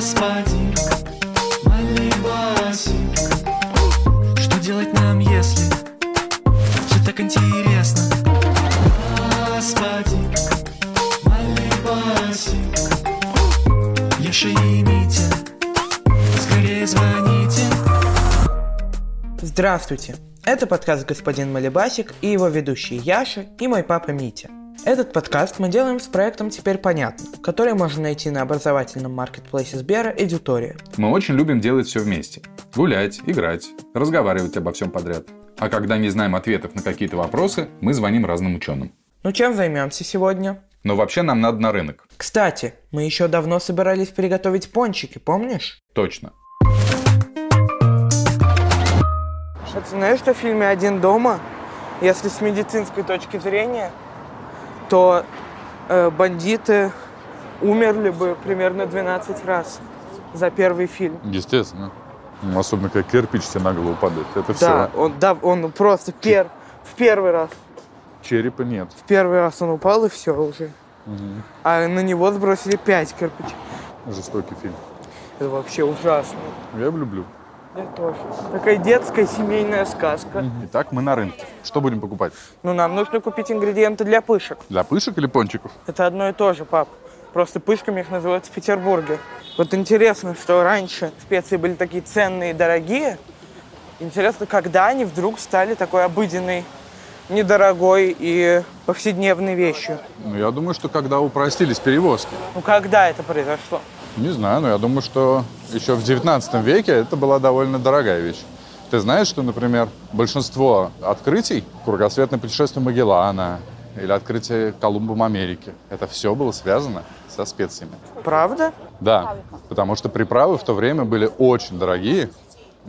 Господин Малибасик Что делать нам, если Все так интересно Господин Малибасик Яша и Митя Скорее звоните Здравствуйте! Это подкаст «Господин Малибасик» и его ведущие Яша и мой папа Митя. Этот подкаст мы делаем с проектом «Теперь понятно», который можно найти на образовательном маркетплейсе Сбера «Эдитория». Мы очень любим делать все вместе. Гулять, играть, разговаривать обо всем подряд. А когда не знаем ответов на какие-то вопросы, мы звоним разным ученым. Ну чем займемся сегодня? Но вообще нам надо на рынок. Кстати, мы еще давно собирались приготовить пончики, помнишь? Точно. А ты знаешь, что в фильме «Один дома», если с медицинской точки зрения, то э, бандиты умерли бы примерно 12 раз за первый фильм. Естественно. Ну, Особенно, как кирпич тебе на голову падает. Это Да, все. он, да, он просто пер, в первый раз. Черепа нет. В первый раз он упал и все уже. А на него сбросили 5 кирпичей. Жестокий фильм. Это вообще ужасно. Я люблю. Тоже. Такая детская семейная сказка. Итак, мы на рынке. Что будем покупать? Ну, нам нужно купить ингредиенты для пышек. Для пышек или пончиков? Это одно и то же, пап. Просто пышками их называют в Петербурге. Вот интересно, что раньше специи были такие ценные и дорогие. Интересно, когда они вдруг стали такой обыденной, недорогой и повседневной вещью. Ну, я думаю, что когда упростились перевозки. Ну, когда это произошло? Не знаю, но я думаю, что еще в 19 веке это была довольно дорогая вещь. Ты знаешь, что, например, большинство открытий, кругосветное путешествие Магеллана или открытие Колумбом Америки, это все было связано со специями. Правда? Да, потому что приправы в то время были очень дорогие.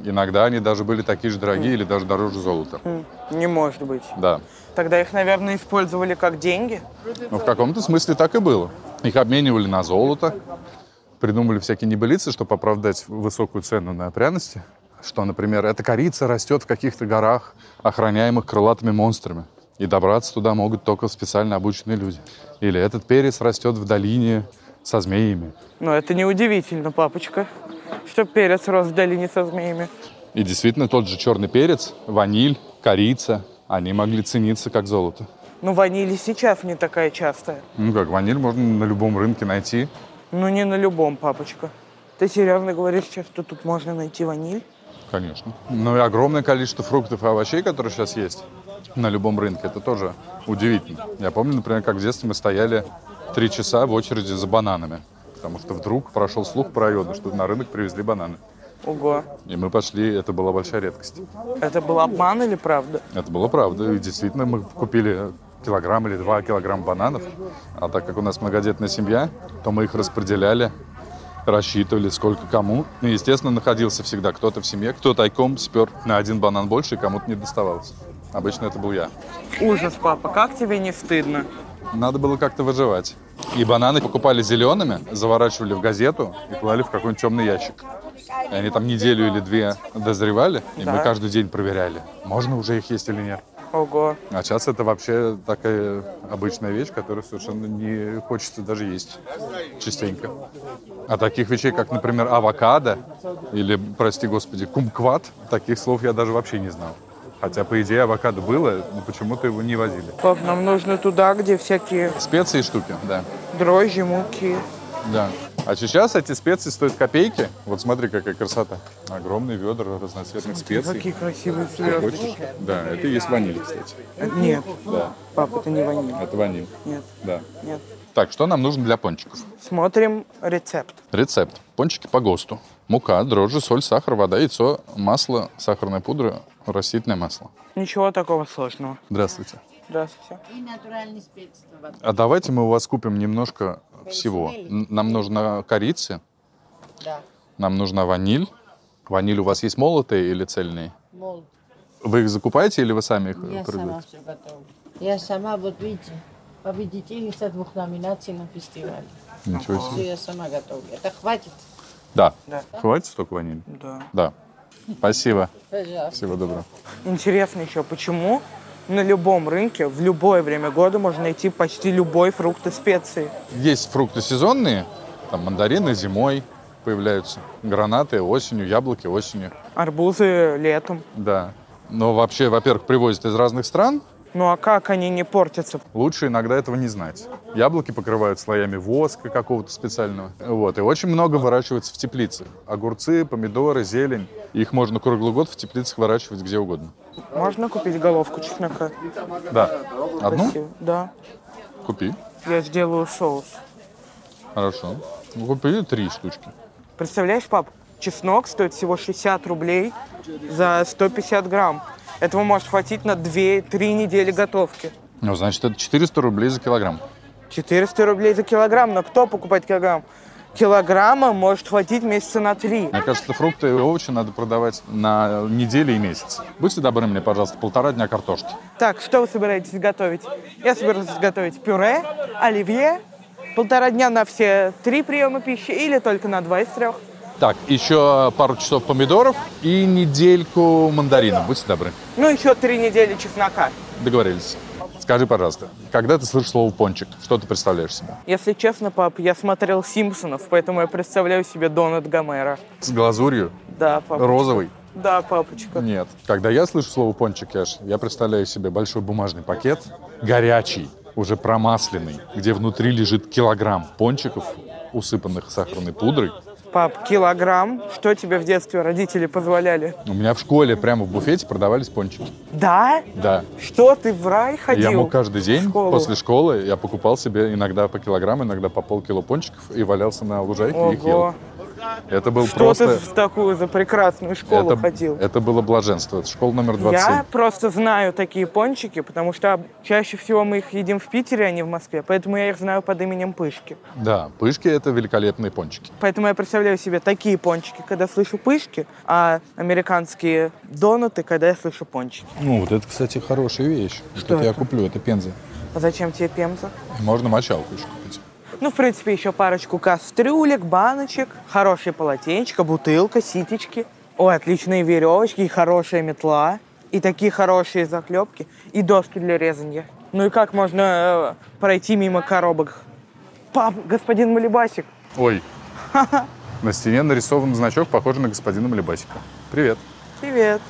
Иногда они даже были такие же дорогие или даже дороже золота. М, Не может быть. Да. Тогда их, наверное, использовали как деньги. Но в каком-то смысле так и было. Их обменивали на золото, придумали всякие небылицы, чтобы оправдать высокую цену на пряности. Что, например, эта корица растет в каких-то горах, охраняемых крылатыми монстрами. И добраться туда могут только специально обученные люди. Или этот перец растет в долине со змеями. Но это неудивительно, папочка, что перец рос в долине со змеями. И действительно, тот же черный перец, ваниль, корица, они могли цениться как золото. Ну, ваниль сейчас не такая частая. Ну как, ваниль можно на любом рынке найти. Ну, не на любом, папочка. Ты серьезно говоришь сейчас, что тут можно найти ваниль? Конечно. Ну и огромное количество фруктов и овощей, которые сейчас есть на любом рынке, это тоже удивительно. Я помню, например, как в детстве мы стояли три часа в очереди за бананами. Потому что вдруг прошел слух по району, что на рынок привезли бананы. Ого. И мы пошли, это была большая редкость. Это был обман или правда? Это было правда. И действительно, мы купили килограмм или два килограмма бананов. А так как у нас многодетная семья, то мы их распределяли, рассчитывали, сколько кому. И, естественно, находился всегда кто-то в семье, кто тайком спер на один банан больше, и кому-то не доставалось. Обычно это был я. Ужас, папа, как тебе не стыдно? Надо было как-то выживать. И бананы покупали зелеными, заворачивали в газету и клали в какой-нибудь темный ящик. И они там неделю или две дозревали, и мы Да. каждый день проверяли, можно уже их есть или нет. Ого. А сейчас это вообще такая обычная вещь, которую совершенно не хочется даже есть частенько. А таких вещей, как, например, авокадо или, прости господи, кумкват, таких слов я даже вообще не знал. Хотя, по идее, авокадо было, но почему-то его не возили. Пап, нам нужно туда, где всякие Специи и штуки, да. дрожжи, муки. Да. А сейчас эти специи стоят копейки. Вот смотри, какая красота. Огромные ведра разноцветных специй. Какие красивые звезды. Да, это и есть ваниль, кстати. Нет, Да, пап, это не ваниль. это ваниль. Нет, Да. нет. Так, что нам нужно для пончиков? Смотрим рецепт. Рецепт. Пончики по ГОСТу. Мука, дрожжи, соль, сахар, вода, яйцо, масло, сахарная пудра, растительное масло. Ничего такого сложного. Здравствуйте. Здравствуйте. И натуральный спец. А давайте мы у вас купим немножко всего. Н- Нам нужна корица, Да, нам нужна ваниль. Ваниль у вас есть молотые или цельные? мол, Вы их закупаете или вы сами их я продаете? сама все готовлю. Я сама, вот видите, победительница двух номинаций на фестивале. Ничего Все себе. я сама готовлю. Это хватит? Да. Да. Хватит столько ванили? Да. Да. Спасибо. Пожалуйста. Всего доброго. Интересно еще, почему на любом рынке в любое время года можно найти почти любой фрукт и специи. Есть фрукты сезонные, там мандарины зимой, появляются. Гранаты осенью, яблоки осенью. Арбузы летом. Да. Но вообще, во-первых, привозят из разных стран. Ну а как они не портятся? Лучше иногда этого не знать. Яблоки покрывают слоями воска какого-то специального. Вот. И очень много выращивается в теплице. Огурцы, помидоры, зелень. Их можно круглый год в теплицах выращивать где угодно. Можно купить головку чеснока? Да. Одну? Спасибо. Да. Купи. Я сделаю соус. Хорошо. Ну, Купи три штучки. Представляешь, пап, чеснок стоит всего 60 рублей за 150 грамм. Этого может хватить на 2-3 недели готовки. Ну, значит, это 400 рублей за килограмм. 400 рублей за килограмм, но кто покупает килограмм? Килограмма может хватить месяца на три. Мне кажется, фрукты и овощи надо продавать на недели и месяцы. Будьте добры мне, пожалуйста, полтора дня картошки. Так, что вы собираетесь готовить? Я собираюсь готовить пюре, оливье, полтора дня на все три приема пищи или только на два из трех. Так, еще пару часов помидоров и недельку мандаринов. Будьте добры. Ну, еще три недели чеснока. Договорились. Скажи, пожалуйста, когда ты слышишь слово «пончик», что ты представляешь себе? Если честно, пап, я смотрел «Симпсонов», поэтому я представляю себе Донат Гомера. С глазурью? Да, папа. Розовый? Да, папочка. Нет. Когда я слышу слово «пончик», Яш, я представляю себе большой бумажный пакет, горячий, уже промасленный, где внутри лежит килограмм пончиков, усыпанных сахарной пудрой. Пап, килограмм. Что тебе в детстве родители позволяли? У меня в школе прямо в буфете продавались пончики. Да? Да. Что, ты в рай ходил? Я мог каждый день школу? после школы, я покупал себе иногда по килограмму, иногда по полкило пончиков и валялся на лужайке и их ел. Это был Что просто... ты в такую за прекрасную школу это, ходил? это было блаженство. Это школа номер 27. Я просто знаю такие пончики, потому что чаще всего мы их едим в Питере, а не в Москве. Поэтому я их знаю под именем Пышки. Да, пышки это великолепные пончики. Поэтому я представляю себе такие пончики, когда слышу пышки, а американские донаты, когда я слышу пончики. Ну, вот это, кстати, хорошая вещь. Что это? я куплю, это пенза. А зачем тебе пемза? Можно мочалку еще. Ну, в принципе, еще парочку кастрюлек, баночек, хорошее полотенечко, бутылка, ситечки. Ой, отличные веревочки и хорошая метла. И такие хорошие заклепки. И доски для резания. Ну и как можно э, пройти мимо коробок? Пап, господин Малибасик. Ой, на стене нарисован значок, похожий на господина Малибасика. Привет. Привет.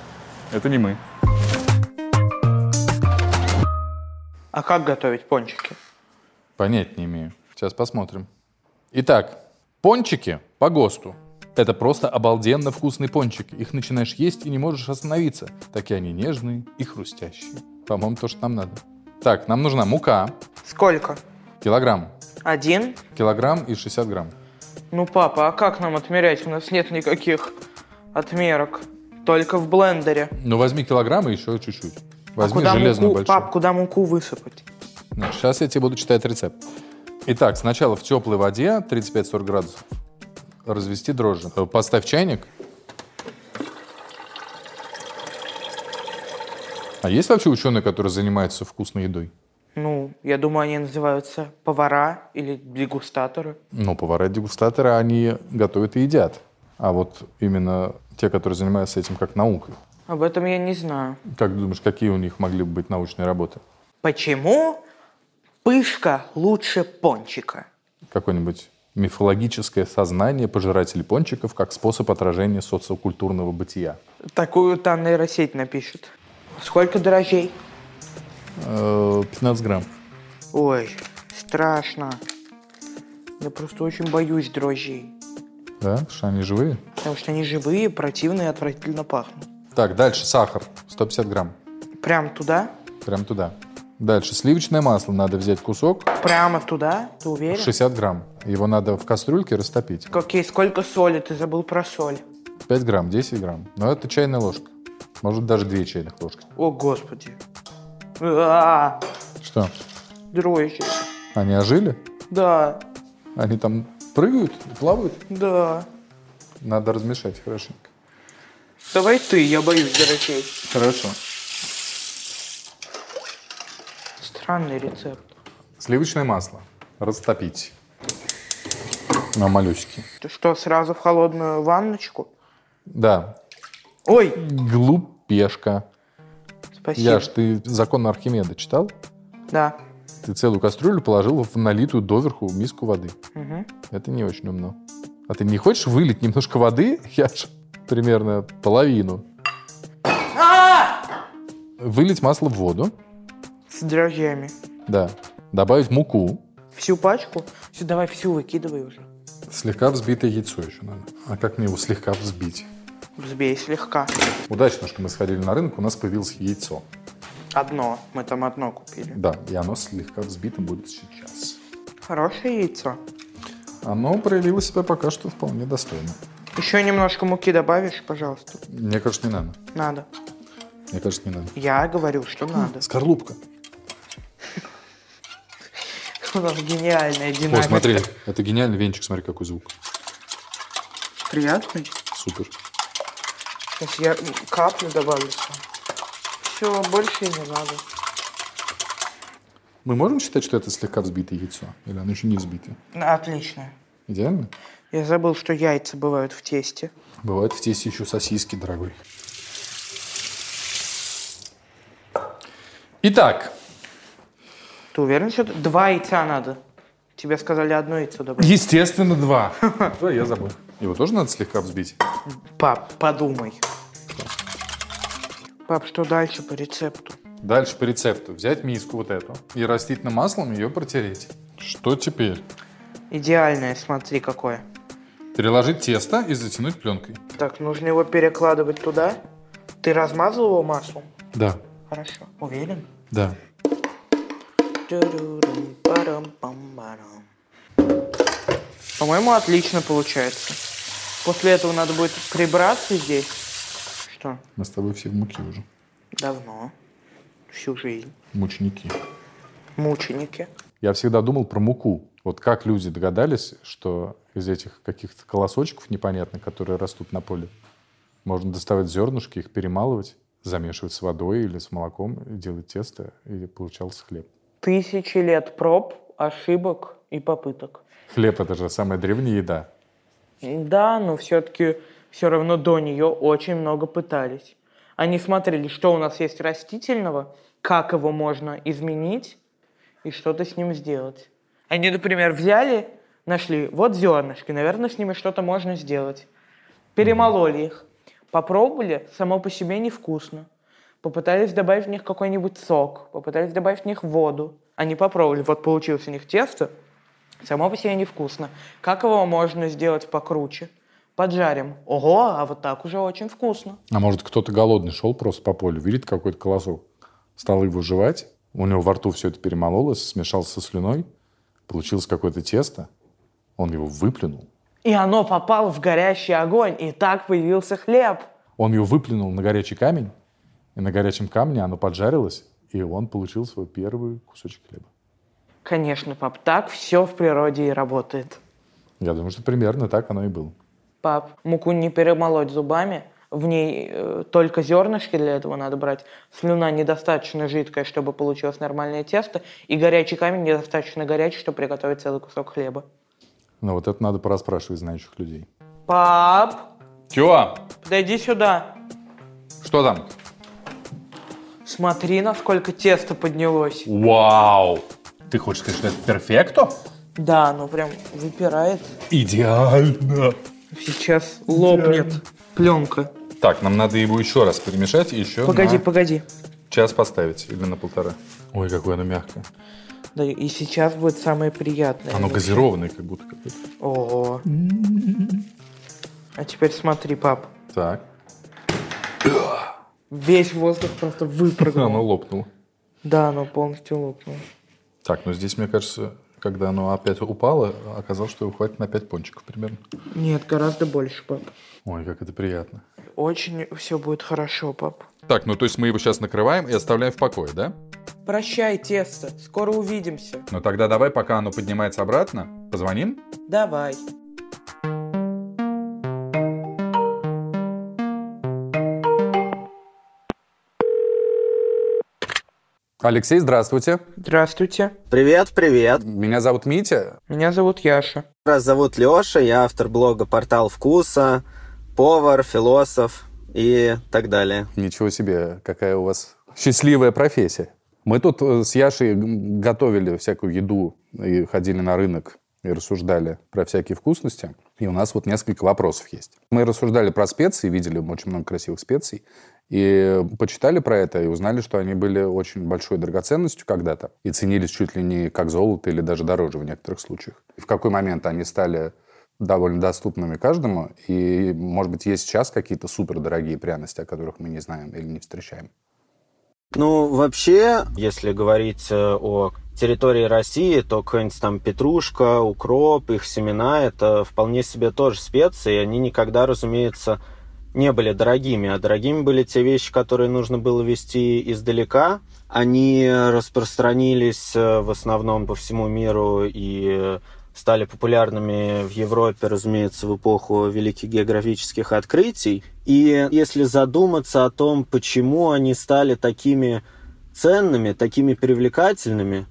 Это не мы. А как готовить пончики? Понять не имею. Сейчас посмотрим. Итак, пончики по ГОСТу. Это просто обалденно вкусные пончики. Их начинаешь есть и не можешь остановиться. Такие они нежные и хрустящие. По-моему, то, что нам надо. Так, нам нужна мука. Сколько? Килограмм. Один? Килограмм и 60 грамм. Ну, папа, а как нам отмерять? У нас нет никаких отмерок. Только в блендере. Ну, возьми килограмм и еще чуть-чуть. Возьми а куда железную муку, большую. пап, куда муку высыпать? сейчас я тебе буду читать рецепт. Итак, сначала в теплой воде 35-40 градусов развести дрожжи. Э, Поставь чайник. А есть вообще ученые, которые занимаются вкусной едой? Ну, я думаю, они называются повара или дегустаторы. Ну, повара-дегустаторы, они готовят и едят. А вот именно те, которые занимаются этим как наукой. Об этом я не знаю. Как думаешь, какие у них могли бы быть научные работы? Почему пышка лучше пончика? Какое-нибудь мифологическое сознание пожирателей пончиков как способ отражения социокультурного бытия. Такую там нейросеть напишет. Сколько дрожжей? Э, 15 грамм. Ой, страшно. Я просто очень боюсь дрожжей. Да? Потому что они живые. Потому что они живые, противные и отвратительно пахнут. Так, дальше сахар. 150 грамм. Прям туда? Прям туда. Дальше сливочное масло. Надо взять кусок. Прямо туда? Ты уверен? 60 грамм. Его надо в кастрюльке растопить. Окей, сколько соли? Ты забыл про соль. 5 грамм, 10 грамм. Но это чайная ложка. Может, даже 2 чайных ложки. О, господи. А, Что? дрожжи. Они ожили? Да, Они там прыгают, плавают? да. Надо размешать хорошенько. Давай ты, я боюсь дрожжей. Хорошо. Странный рецепт. Сливочное масло. Растопить. На малюсики. Ты что, сразу в холодную ванночку? Да. Ой, Глупешка. спасибо. Яш, ты закон Архимеда читал? Да. Ты целую кастрюлю положил в налитую доверху миску воды. Мгм. Это не очень умно. А ты не хочешь вылить немножко воды? Я ж примерно половину. Вылить масло в воду. С дрожжами. Да. Добавить муку. Всю пачку? Все, давай всю выкидывай уже. Слегка взбитое яйцо еще надо. А как мне его слегка взбить? Взбей слегка. Удачно, что мы сходили на рынок, у нас появилось яйцо. Одно. Мы там одно купили. Да, и оно слегка взбито будет сейчас. Хорошее яйцо. Оно проявило себя пока что вполне достойно. Еще немножко муки добавишь, пожалуйста. Мне кажется, не надо. Надо. Мне кажется, не надо. Я говорю, что надо. Скорлупка. У нас гениальная О, динамика. смотри, это гениальный венчик, смотри, какой звук. Приятный. Супер. Сейчас я каплю добавлю. Все, больше не надо. Мы можем считать, что это слегка взбитое яйцо? Или оно еще не взбитое? Отлично. Идеально? Я забыл, что яйца бывают в тесте. Бывает в тесте еще сосиски, дорогой. Итак, Ты уверен, что это- два яйца надо? Тебе сказали одно яйцо добавить. естественно, два. Да, я забыл. Его тоже надо слегка взбить? Пап, подумай. Пап, что дальше по рецепту? Дальше по рецепту. Взять миску вот эту и растительным маслом ее протереть. Что теперь? Идеальное, смотри, какое. Переложить тесто и затянуть пленкой. Так, нужно его перекладывать туда. Ты размазал его маслом? Да, Хорошо. Уверен? да. По-моему, отлично получается. После этого надо будет прибраться здесь. Что? Мы с тобой все в муке уже. Давно. Всю жизнь. Мученики. Мученики. Я всегда думал про муку. Вот как люди догадались, что из этих каких-то колосочков непонятных, которые растут на поле, можно доставать зернышки, их перемалывать, замешивать с водой или с молоком, и делать тесто, и получался хлеб. Тысячи лет проб, ошибок и попыток. Хлеб — это же самая древняя еда. Да, но все-таки все равно до нее очень много пытались. Они смотрели, что у нас есть растительного, как его можно изменить и что-то с ним сделать. Они, например, взяли, нашли, вот зернышки, наверное, с ними что-то можно сделать. Перемололи их, попробовали, само по себе невкусно. Попытались добавить в них какой-нибудь сок, попытались добавить в них воду. Они попробовали, вот получилось у них тесто, само по себе невкусно. Как его можно сделать покруче? Поджарим. Ого, а вот так уже очень вкусно. А может, кто-то голодный шел просто по полю, видит какой-то колосок, стал его жевать, у него во рту все это перемололось, смешался со слюной, получилось какое-то тесто, он его выплюнул, И оно попало в горящий огонь, и так появился хлеб. он его выплюнул на горячий камень, и на горячем камне оно поджарилось, и он получил свой первый кусочек хлеба. Конечно, пап, так все в природе и работает. Я думаю, что примерно так оно и было. Пап, муку не перемолоть зубами, в ней э, только зернышки для этого надо брать. Слюна недостаточно жидкая, чтобы получилось нормальное тесто, и горячий камень недостаточно горячий, чтобы приготовить целый кусок хлеба. Но вот это надо пораспрашивать знающих людей. Пап, Чего? подойди сюда. Что там? Смотри, насколько тесто поднялось. Вау! Ты хочешь сказать, что это перфекто? Да, ну прям выпирает. Идеально! Сейчас лопнет пленка. Так, нам надо его еще раз перемешать и еще Погоди, на погоди. час поставить или на полтора. Ой, какое оно мягкое. Да, и сейчас будет самое приятное. Оно газированное как будто. Ого. А теперь смотри, пап. Так. Весь воздух просто выпрыгнул. Оно лопнуло. Да, оно полностью лопнуло. Так, ну здесь, мне кажется, когда оно опять упало, оказалось, что его хватит на 5 пончиков примерно. Нет, гораздо больше, пап. Ой, как это приятно. Очень все будет хорошо, пап. Так, ну то есть мы его сейчас накрываем и оставляем в покое, да? Прощай, тесто. Скоро увидимся. Ну тогда давай, пока оно поднимается обратно, позвоним. Давай. Алексей, здравствуйте. Здравствуйте. Привет, привет. Меня зовут Митя. Меня зовут Яша. Меня зовут Леша, я автор блога «Портал вкуса», повар, философ и так далее. Ничего себе, какая у вас счастливая профессия. Мы тут э, с Яшей готовили всякую еду и ходили на рынок и рассуждали про всякие вкусности. И у нас вот несколько вопросов есть. Мы рассуждали про специи, видели очень много красивых специй. И почитали про это и узнали, что они были очень большой драгоценностью когда-то и ценились чуть ли не как золото или даже дороже в некоторых случаях. В какой момент они стали довольно доступными каждому, и, может быть, есть сейчас какие-то супердорогие пряности, о которых мы не знаем или не встречаем. Ну, вообще, если говорить э, о территории России, то какая-нибудь там петрушка, укроп, их семена, это вполне себе тоже специи, они никогда, разумеется, не были дорогими, а дорогими были те вещи, которые нужно было вести издалека. Они распространились э, в основном по всему миру и стали популярными в Европе, разумеется, в эпоху великих географических открытий. И если задуматься о том, почему они стали такими ценными, такими привлекательными,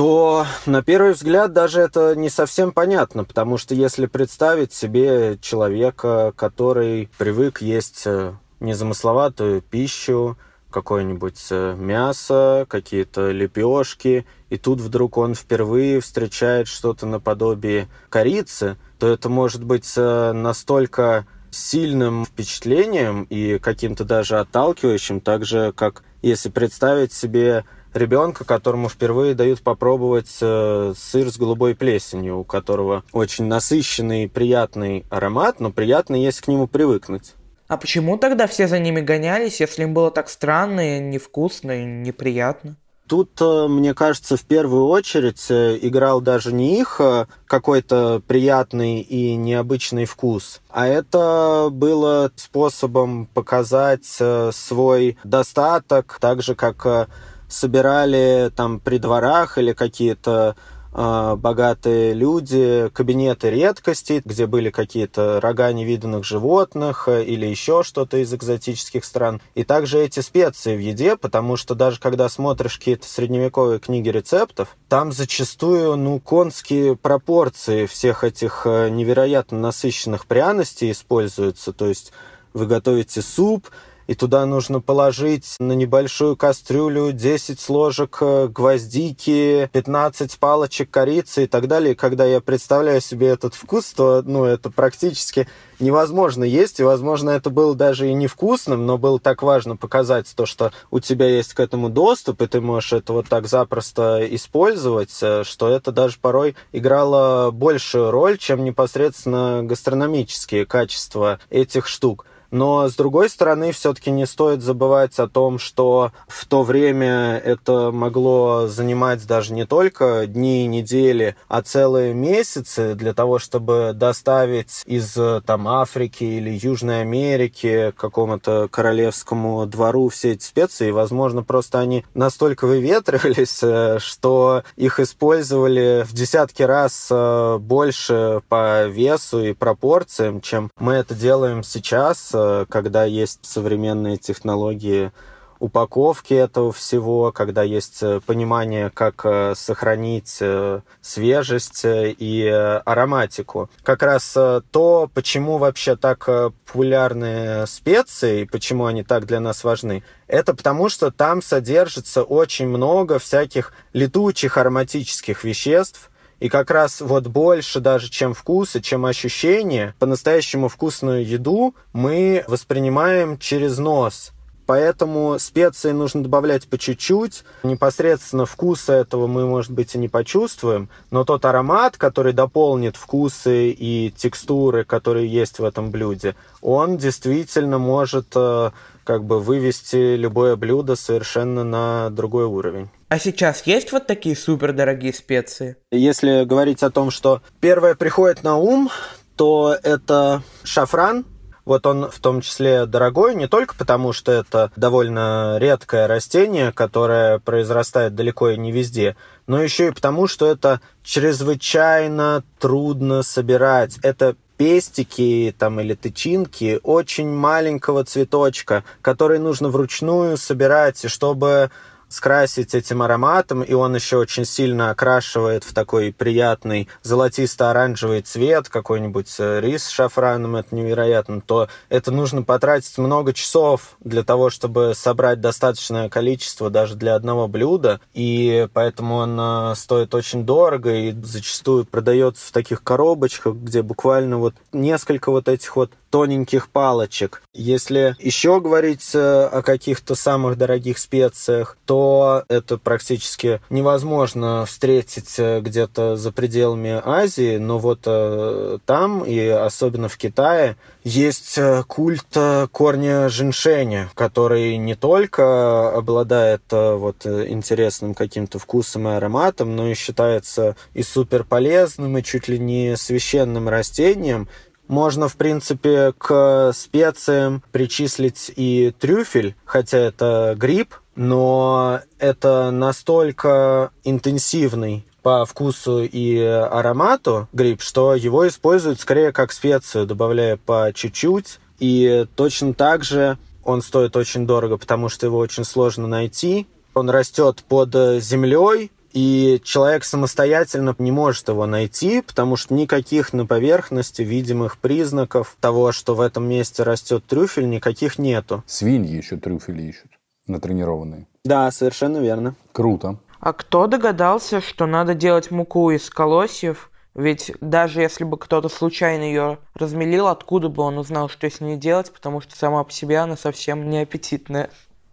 то на первый взгляд даже это не совсем понятно, потому что если представить себе человека, который привык есть э, незамысловатую пищу, какое-нибудь э, мясо, какие-то лепешки, и тут вдруг он впервые встречает что-то наподобие корицы, то это может быть э, настолько сильным впечатлением и каким-то даже отталкивающим, так же, как если представить себе ребенка, которому впервые дают попробовать э, сыр с голубой плесенью, у которого очень насыщенный, приятный аромат, но приятно, если к нему привыкнуть. А почему тогда все за ними гонялись, если им было так странно и невкусно и неприятно? Тут, э, мне кажется, в первую очередь э, играл даже не их какой-то приятный и необычный вкус, а это было способом показать свой достаток, так же, как собирали там при дворах или какие-то э, богатые люди, кабинеты редкостей, где были какие-то рога невиданных животных э, или еще что-то из экзотических стран. И также эти специи в еде, потому что даже когда смотришь какие-то средневековые книги рецептов, там зачастую, ну, конские пропорции всех этих э, невероятно насыщенных пряностей используются. То есть вы готовите суп, и туда нужно положить на небольшую кастрюлю 10 ложек э, гвоздики, 15 палочек корицы и так далее. Когда я представляю себе этот вкус, то ну, это практически невозможно есть, и, возможно, это было даже и невкусным, но было так важно показать то, что у тебя есть к этому доступ, и ты можешь это вот так запросто использовать, э, что это даже порой играло большую роль, чем непосредственно гастрономические качества этих штук. Но, с другой стороны, все-таки не стоит забывать о том, что в то время это могло занимать даже не только дни и недели, а целые месяцы для того, чтобы доставить из там, Африки или Южной Америки какому-то королевскому двору все эти специи. Возможно, просто они настолько выветривались, э, что их использовали в десятки раз э, больше по весу и пропорциям, чем мы это делаем сейчас, когда есть современные технологии упаковки этого всего, когда есть э, понимание, как э, сохранить э, свежесть и ароматику. Как раз то, почему вообще так популярны специи и почему они так для нас важны, это потому, что там содержится очень много всяких летучих ароматических веществ, и как раз вот больше даже, чем вкусы, чем ощущения, по-настоящему вкусную еду мы воспринимаем через нос. Поэтому специи нужно добавлять по чуть-чуть. Непосредственно вкуса этого мы, может быть, и не почувствуем, но тот аромат, который дополнит вкусы и текстуры, которые есть в этом блюде, он действительно может э, как бы вывести любое блюдо совершенно на другой уровень. А сейчас есть вот такие супердорогие специи? Если говорить о том, что первое приходит на ум, то это шафран. Вот он в том числе дорогой не только потому, что это довольно редкое растение, которое произрастает далеко и не везде, но еще и потому, что это чрезвычайно трудно собирать. Это пестики там, или тычинки очень маленького цветочка, который нужно вручную собирать, и чтобы скрасить этим ароматом, и он еще очень сильно окрашивает в такой приятный золотисто-оранжевый цвет, какой-нибудь э, рис с шафраном, это невероятно, то это нужно потратить много часов для того, чтобы собрать достаточное количество даже для одного блюда, и поэтому он стоит очень дорого и зачастую продается в таких коробочках, где буквально вот несколько вот этих вот тоненьких палочек. Если еще говорить э, о каких-то самых дорогих специях, то это практически невозможно встретить э, где-то за пределами Азии, но вот э, там и особенно в Китае есть культ корня женьшеня, который не только обладает вот интересным каким-то вкусом и ароматом, но и считается и супер полезным, и чуть ли не священным растением, можно, в принципе, к специям причислить и трюфель, хотя это гриб, но это настолько интенсивный по вкусу и аромату гриб, что его используют скорее как специю, добавляя по чуть-чуть. И точно так же он стоит очень дорого, потому что его очень сложно найти. Он растет под землей, и человек самостоятельно не может его найти, потому что никаких на поверхности видимых признаков того, что в этом месте растет трюфель, никаких нету. Свиньи еще трюфели ищут, натренированные. Да, совершенно верно. Круто. А кто догадался, что надо делать муку из колосьев? Ведь даже если бы кто-то случайно ее размелил, откуда бы он узнал, что с ней делать, потому что сама по себе она совсем не аппетитная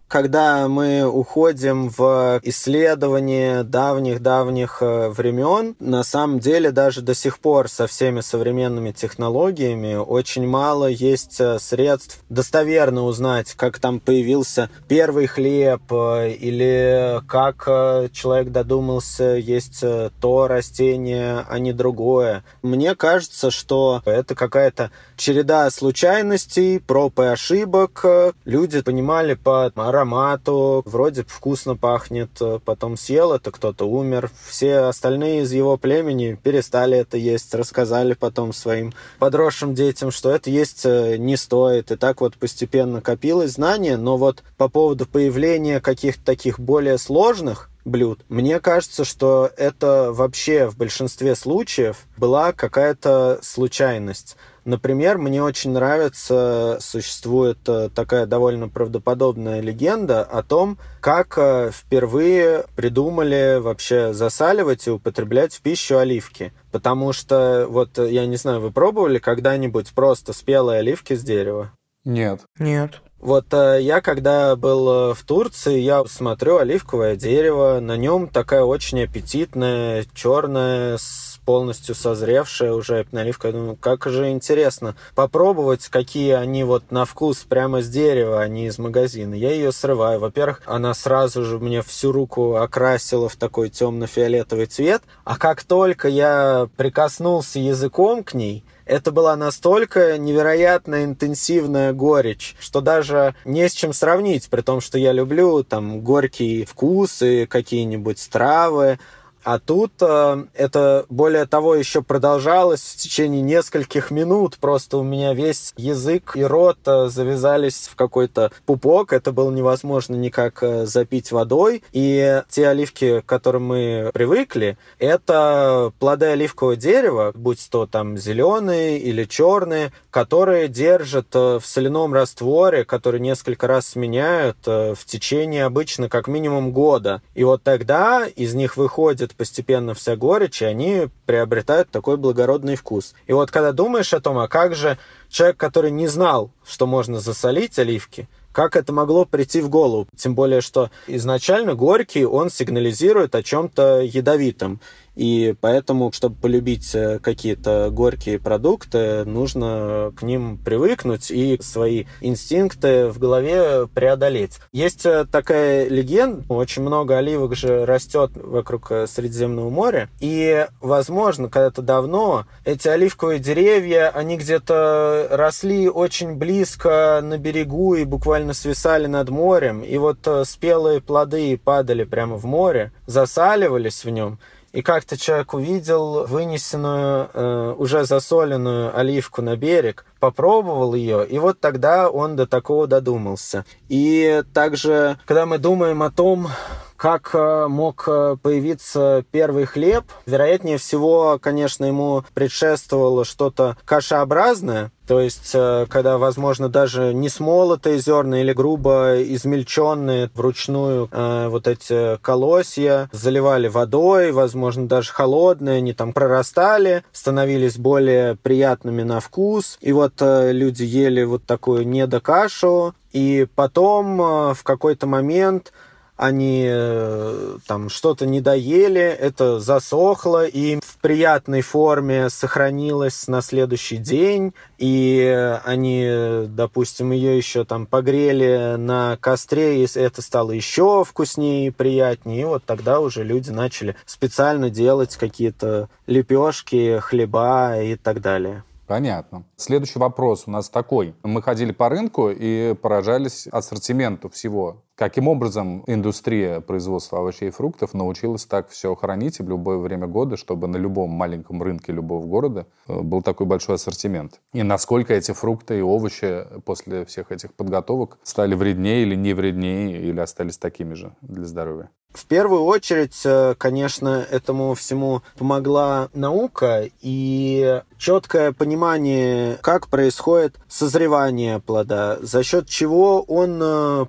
когда мы уходим в исследование давних-давних э, времен, на самом деле даже до сих пор со всеми современными технологиями очень мало есть э, средств достоверно узнать, как там появился первый хлеб э, или как человек додумался есть то растение, а не другое. Мне кажется, что это какая-то череда случайностей, проб и ошибок. Люди понимали по аромату, вроде вкусно пахнет, потом съел это, кто-то умер. Все остальные из его племени перестали это есть, рассказали потом своим подросшим детям, что это есть э, не стоит. И так вот постепенно копилось знание, но вот по поводу появления каких-то таких более сложных блюд. Мне кажется, что это вообще в большинстве случаев была какая-то случайность. Например, мне очень нравится, существует э, такая довольно правдоподобная легенда о том, как э, впервые придумали вообще засаливать и употреблять в пищу оливки. Потому что, вот, я не знаю, вы пробовали когда-нибудь просто спелые оливки с дерева? Нет. Нет. Вот э, я, когда был в Турции, я смотрю оливковое дерево, на нем такая очень аппетитная, черная, полностью созревшая уже наливка. Я думаю, как же интересно попробовать, какие они вот на вкус прямо с дерева, а не из магазина. Я ее срываю. Во-первых, она сразу же мне всю руку окрасила в такой темно-фиолетовый цвет. А как только я прикоснулся языком к ней, это была настолько невероятно интенсивная горечь, что даже не с чем сравнить, при том, что я люблю там горькие вкусы, какие-нибудь травы, а тут э, это, более того, еще продолжалось в течение нескольких минут. Просто у меня весь язык и рот э, завязались в какой-то пупок. Это было невозможно никак э, запить водой. И те оливки, к которым мы привыкли, это плоды оливкового дерева, будь то там зеленые или черные, которые держат э, в соляном растворе, который несколько раз сменяют э, в течение обычно как минимум года. И вот тогда из них выходит постепенно вся горечь, и они приобретают такой благородный вкус. И вот когда думаешь о том, а как же человек, который не знал, что можно засолить оливки, как это могло прийти в голову? Тем более, что изначально горький, он сигнализирует о чем-то ядовитом. И поэтому, чтобы полюбить э, какие-то горькие продукты, нужно к ним привыкнуть и свои инстинкты в голове преодолеть. Есть э, такая легенда, очень много оливок же растет вокруг э, Средиземного моря, и, возможно, когда-то давно эти оливковые деревья, они где-то росли очень близко на берегу и буквально свисали над морем, и вот спелые плоды падали прямо в море, засаливались в нем, и как-то человек увидел вынесенную, э, уже засоленную оливку на берег, попробовал ее, и вот тогда он до такого додумался. И также, когда мы думаем о том, как э, мог э, появиться первый хлеб. Вероятнее всего, конечно, ему предшествовало что-то кашеобразное, то есть, э, когда, возможно, даже не смолотые зерна или грубо измельченные вручную э, вот эти колосья заливали водой, возможно, даже холодные, они там прорастали, становились более приятными на вкус. И вот э, люди ели вот такую недокашу, и потом э, в какой-то момент они э, там что-то не доели, это засохло и в приятной форме сохранилось на следующий день, и они, допустим, ее еще там погрели на костре, и это стало еще вкуснее и приятнее, и вот тогда уже люди начали специально делать какие-то лепешки, хлеба и так далее. Понятно. Следующий вопрос у нас такой. Мы ходили по рынку и поражались ассортименту всего. Каким образом индустрия производства овощей и фруктов научилась так все хранить в любое время года, чтобы на любом маленьком рынке любого города э, был такой большой ассортимент? И насколько эти фрукты и овощи после всех этих подготовок стали вреднее или не вреднее, или остались такими же для здоровья? В первую очередь, э, конечно, этому всему помогла наука и четкое понимание, как происходит созревание плода, за счет чего он э,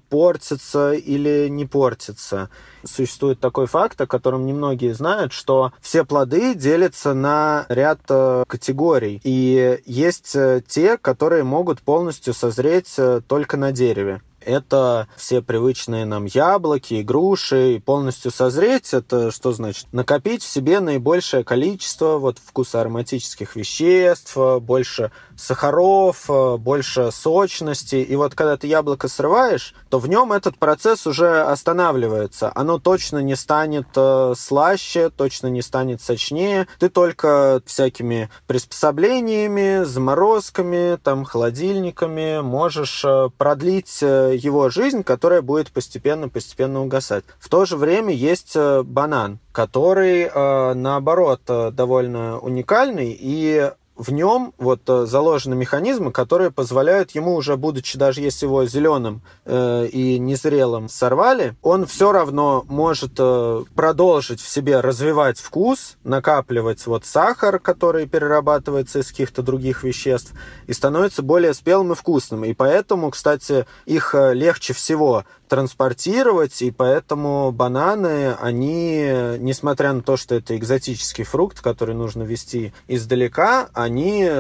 портится или не портится. Существует такой факт, о котором немногие знают, что все плоды делятся на ряд э, категорий. И есть те, которые могут полностью созреть только на дереве это все привычные нам яблоки груши. И полностью созреть, это что значит? Накопить в себе наибольшее количество вот вкусоароматических веществ, больше сахаров, больше сочности. И вот когда ты яблоко срываешь, то в нем этот процесс уже останавливается. Оно точно не станет э, слаще, точно не станет сочнее. Ты только всякими приспособлениями, заморозками, там, холодильниками можешь э, продлить э, его жизнь, которая будет постепенно-постепенно угасать. В то же время есть э, банан, который, э, наоборот, э, довольно уникальный, и в нем вот э, заложены механизмы, которые позволяют ему уже, будучи даже если его зеленым э, и незрелым сорвали, он все равно может э, продолжить в себе развивать вкус, накапливать вот сахар, который перерабатывается из каких-то других веществ, и становится более спелым и вкусным. И поэтому, кстати, их э, легче всего транспортировать, и поэтому бананы, они, несмотря на то, что это экзотический фрукт, который нужно везти издалека, они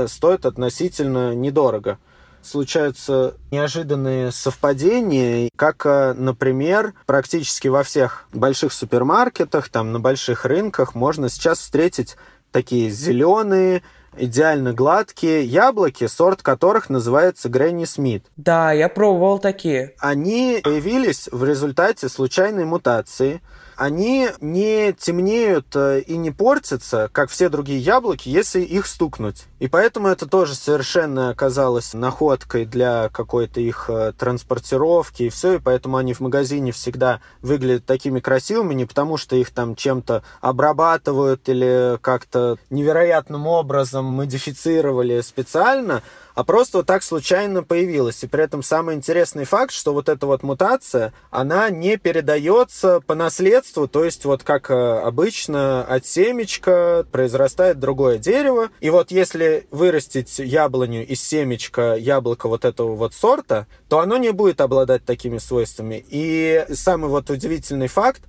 стоят относительно недорого случаются неожиданные совпадения, как, э, например, практически во всех больших супермаркетах, там на больших рынках можно сейчас встретить такие зеленые, идеально гладкие яблоки, сорт которых называется Гренни Смит. Да, я пробовал такие. Они появились в результате случайной мутации – они не темнеют э, и не портятся, как все другие яблоки, если их стукнуть. И поэтому это тоже совершенно оказалось находкой для какой-то их э, транспортировки и все, и поэтому они в магазине всегда выглядят такими красивыми, не потому что их там чем-то обрабатывают или как-то невероятным образом модифицировали специально, а просто вот так случайно появилась. И при этом самый интересный факт, что вот эта вот мутация, она не передается по наследству, то есть вот как э, обычно от семечка произрастает другое дерево, и вот если вырастить яблоню из семечка яблоко вот этого вот сорта, то оно не будет обладать такими свойствами. И самый вот удивительный факт,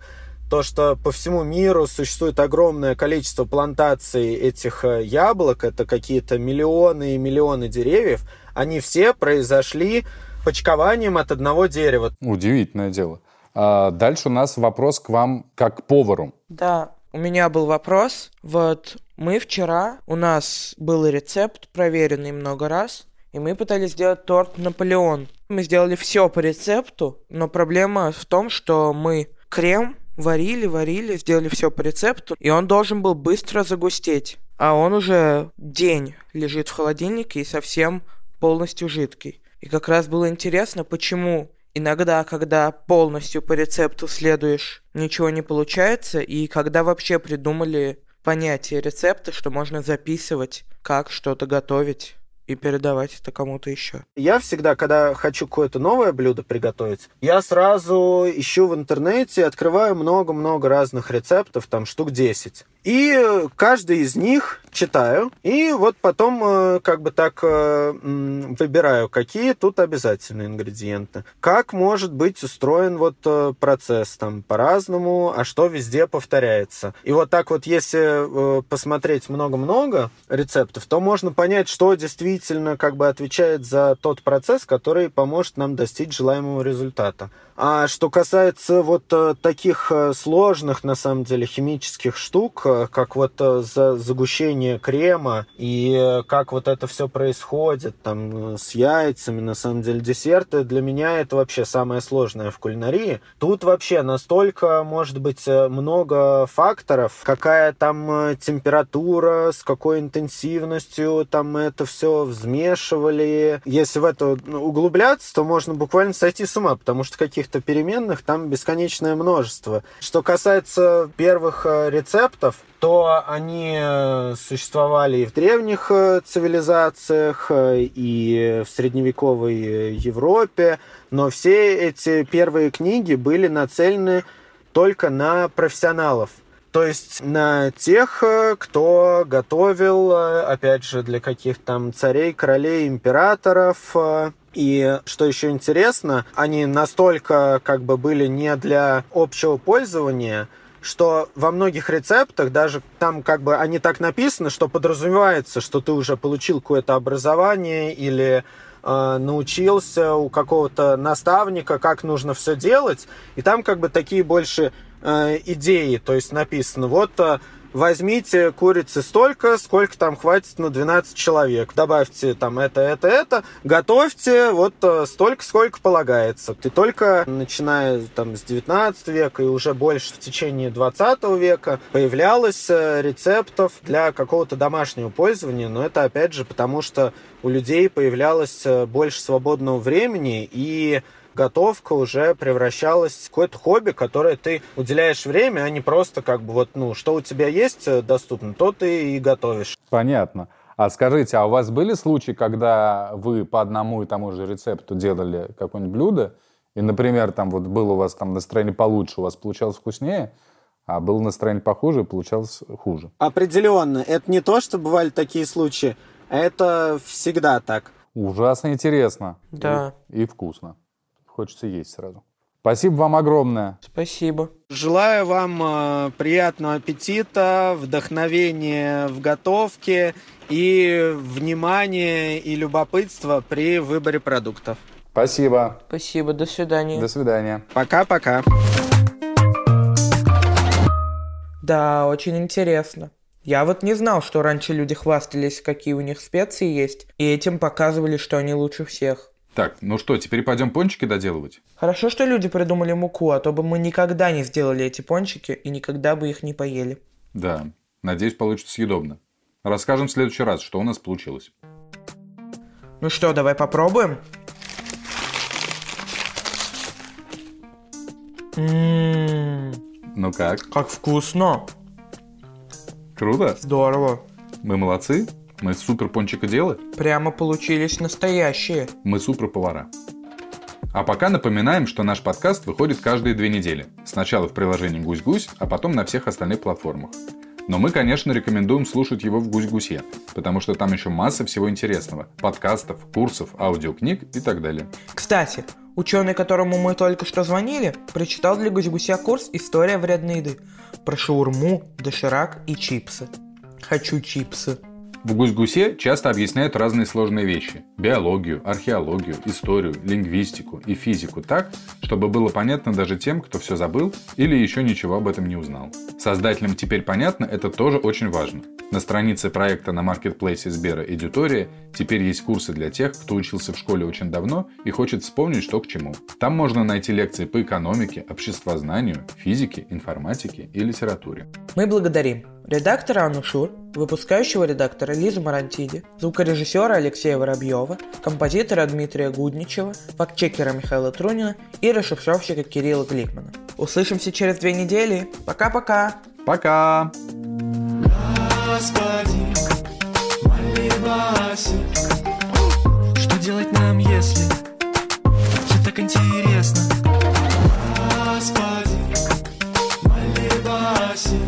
то, что по всему миру существует огромное количество плантаций этих э, яблок, это какие-то миллионы и миллионы деревьев, они все произошли почкованием от одного дерева. Удивительное дело. А дальше у нас вопрос к вам как к повару. Да, у меня был вопрос. Вот мы вчера, у нас был рецепт, проверенный много раз, и мы пытались сделать торт Наполеон. Мы сделали все по рецепту, но проблема в том, что мы крем варили, варили, сделали все по рецепту, и он должен был быстро загустеть. А он уже день лежит в холодильнике и совсем полностью жидкий. И как раз было интересно, почему иногда, когда полностью по рецепту следуешь, ничего не получается, и когда вообще придумали понятие рецепта, что можно записывать, как что-то готовить и передавать это кому-то еще. Я всегда, когда хочу какое-то новое блюдо приготовить, я сразу ищу в интернете, открываю много-много разных рецептов, там штук 10. И каждый из них читаю, и вот потом э, как бы так э, выбираю, какие тут обязательные ингредиенты. Как может быть устроен вот э, процесс там по-разному, а что везде повторяется. И вот так вот, если э, посмотреть много-много рецептов, то можно понять, что действительно как бы отвечает за тот процесс, который поможет нам достичь желаемого результата. А что касается вот э, таких э, сложных, на самом деле, химических штук, э, как вот э, за загущение крема и э, как вот это все происходит там э, с яйцами, на самом деле, десерты, для меня это вообще самое сложное в кулинарии. Тут вообще настолько, может быть, э, много факторов, какая там э, температура, с какой интенсивностью там это все взмешивали. Если в это ну, углубляться, то можно буквально сойти с ума, потому что каких-то переменных там бесконечное множество. Что касается первых э, рецептов, то они э, существовали и в древних э, цивилизациях, э, и в средневековой Европе, но все эти первые книги были нацелены только на профессионалов. То есть на тех, кто готовил, опять же, для каких-то там царей, королей, императоров. И что еще интересно, они настолько как бы были не для общего пользования, что во многих рецептах, даже там как бы они так написаны, что подразумевается, что ты уже получил какое-то образование или э, научился у какого-то наставника, как нужно все делать. И там как бы такие больше э, идеи, то есть написано, вот э, возьмите курицы столько, сколько там хватит на 12 человек, добавьте там это, это, это, готовьте вот э, столько, сколько полагается. Ты только начиная там с 19 века и уже больше в течение 20 века появлялось э, рецептов для какого-то домашнего пользования, но это опять же потому, что у людей появлялось э, больше свободного времени. И готовка уже превращалась в какое-то хобби, которое ты уделяешь время, а не просто как бы вот, ну, что у тебя есть э, доступно, то ты и готовишь. Понятно. А скажите, а у вас были случаи, когда вы по одному и тому же рецепту делали какое-нибудь блюдо, и, например, там вот было у вас там настроение получше, у вас получалось вкуснее, а было настроение похуже, и получалось хуже? Определенно. Это не то, что бывали такие случаи, а это всегда так. Ужасно интересно. Да. И, и вкусно. Хочется есть сразу. Спасибо вам огромное. Спасибо. Желаю вам э, приятного аппетита, вдохновения в готовке и внимания и любопытства при выборе продуктов. Спасибо. Спасибо. До свидания. До свидания. Пока-пока. Да, очень интересно. Я вот не знал, что раньше люди хвастались, какие у них специи есть, и этим показывали, что они лучше всех. Так, ну что, теперь пойдем пончики доделывать? Хорошо, что люди придумали муку, а то бы мы никогда не сделали эти пончики и никогда бы их не поели. Да, надеюсь, получится съедобно. Расскажем в следующий раз, что у нас получилось. Ну что, давай попробуем? Ммм, Ну как? как вкусно! Круто? Здорово! Мы молодцы? Мы супер пончикоделы? Прямо получились настоящие. Мы супер повара. А пока напоминаем, что наш подкаст выходит каждые две недели. Сначала в приложении «Гусь-Гусь», а потом на всех остальных платформах. Но мы, конечно, рекомендуем слушать его в «Гусь-Гусе», потому что там еще масса всего интересного. Подкастов, курсов, аудиокниг и так далее. Кстати, ученый, которому мы только что звонили, прочитал для Гусь-Гуся курс «История вредной еды» про шаурму, доширак и чипсы. Хочу чипсы. В «Гусь-Гусе» часто объясняют разные сложные вещи. Биологию, археологию, историю, лингвистику и физику так, чтобы было понятно даже тем, кто все забыл или еще ничего об этом не узнал. Создателям теперь понятно, это тоже очень важно. На странице проекта на маркетплейсе Сбера «Эдитория» теперь есть курсы для тех, кто учился в школе очень давно и хочет вспомнить, что к чему. Там можно найти лекции по экономике, обществознанию, физике, информатике и литературе. Мы благодарим Редактора Анушур, выпускающего редактора Лиза Марантиди, звукорежиссера Алексея Воробьева, композитора Дмитрия Гудничева, фактчекера Михаила Трунина и расшифровщика Кирилла Гликмана. Услышимся через две недели. Пока-пока! Пока! Господи, что делать нам, если все так интересно? Господи, молебаси,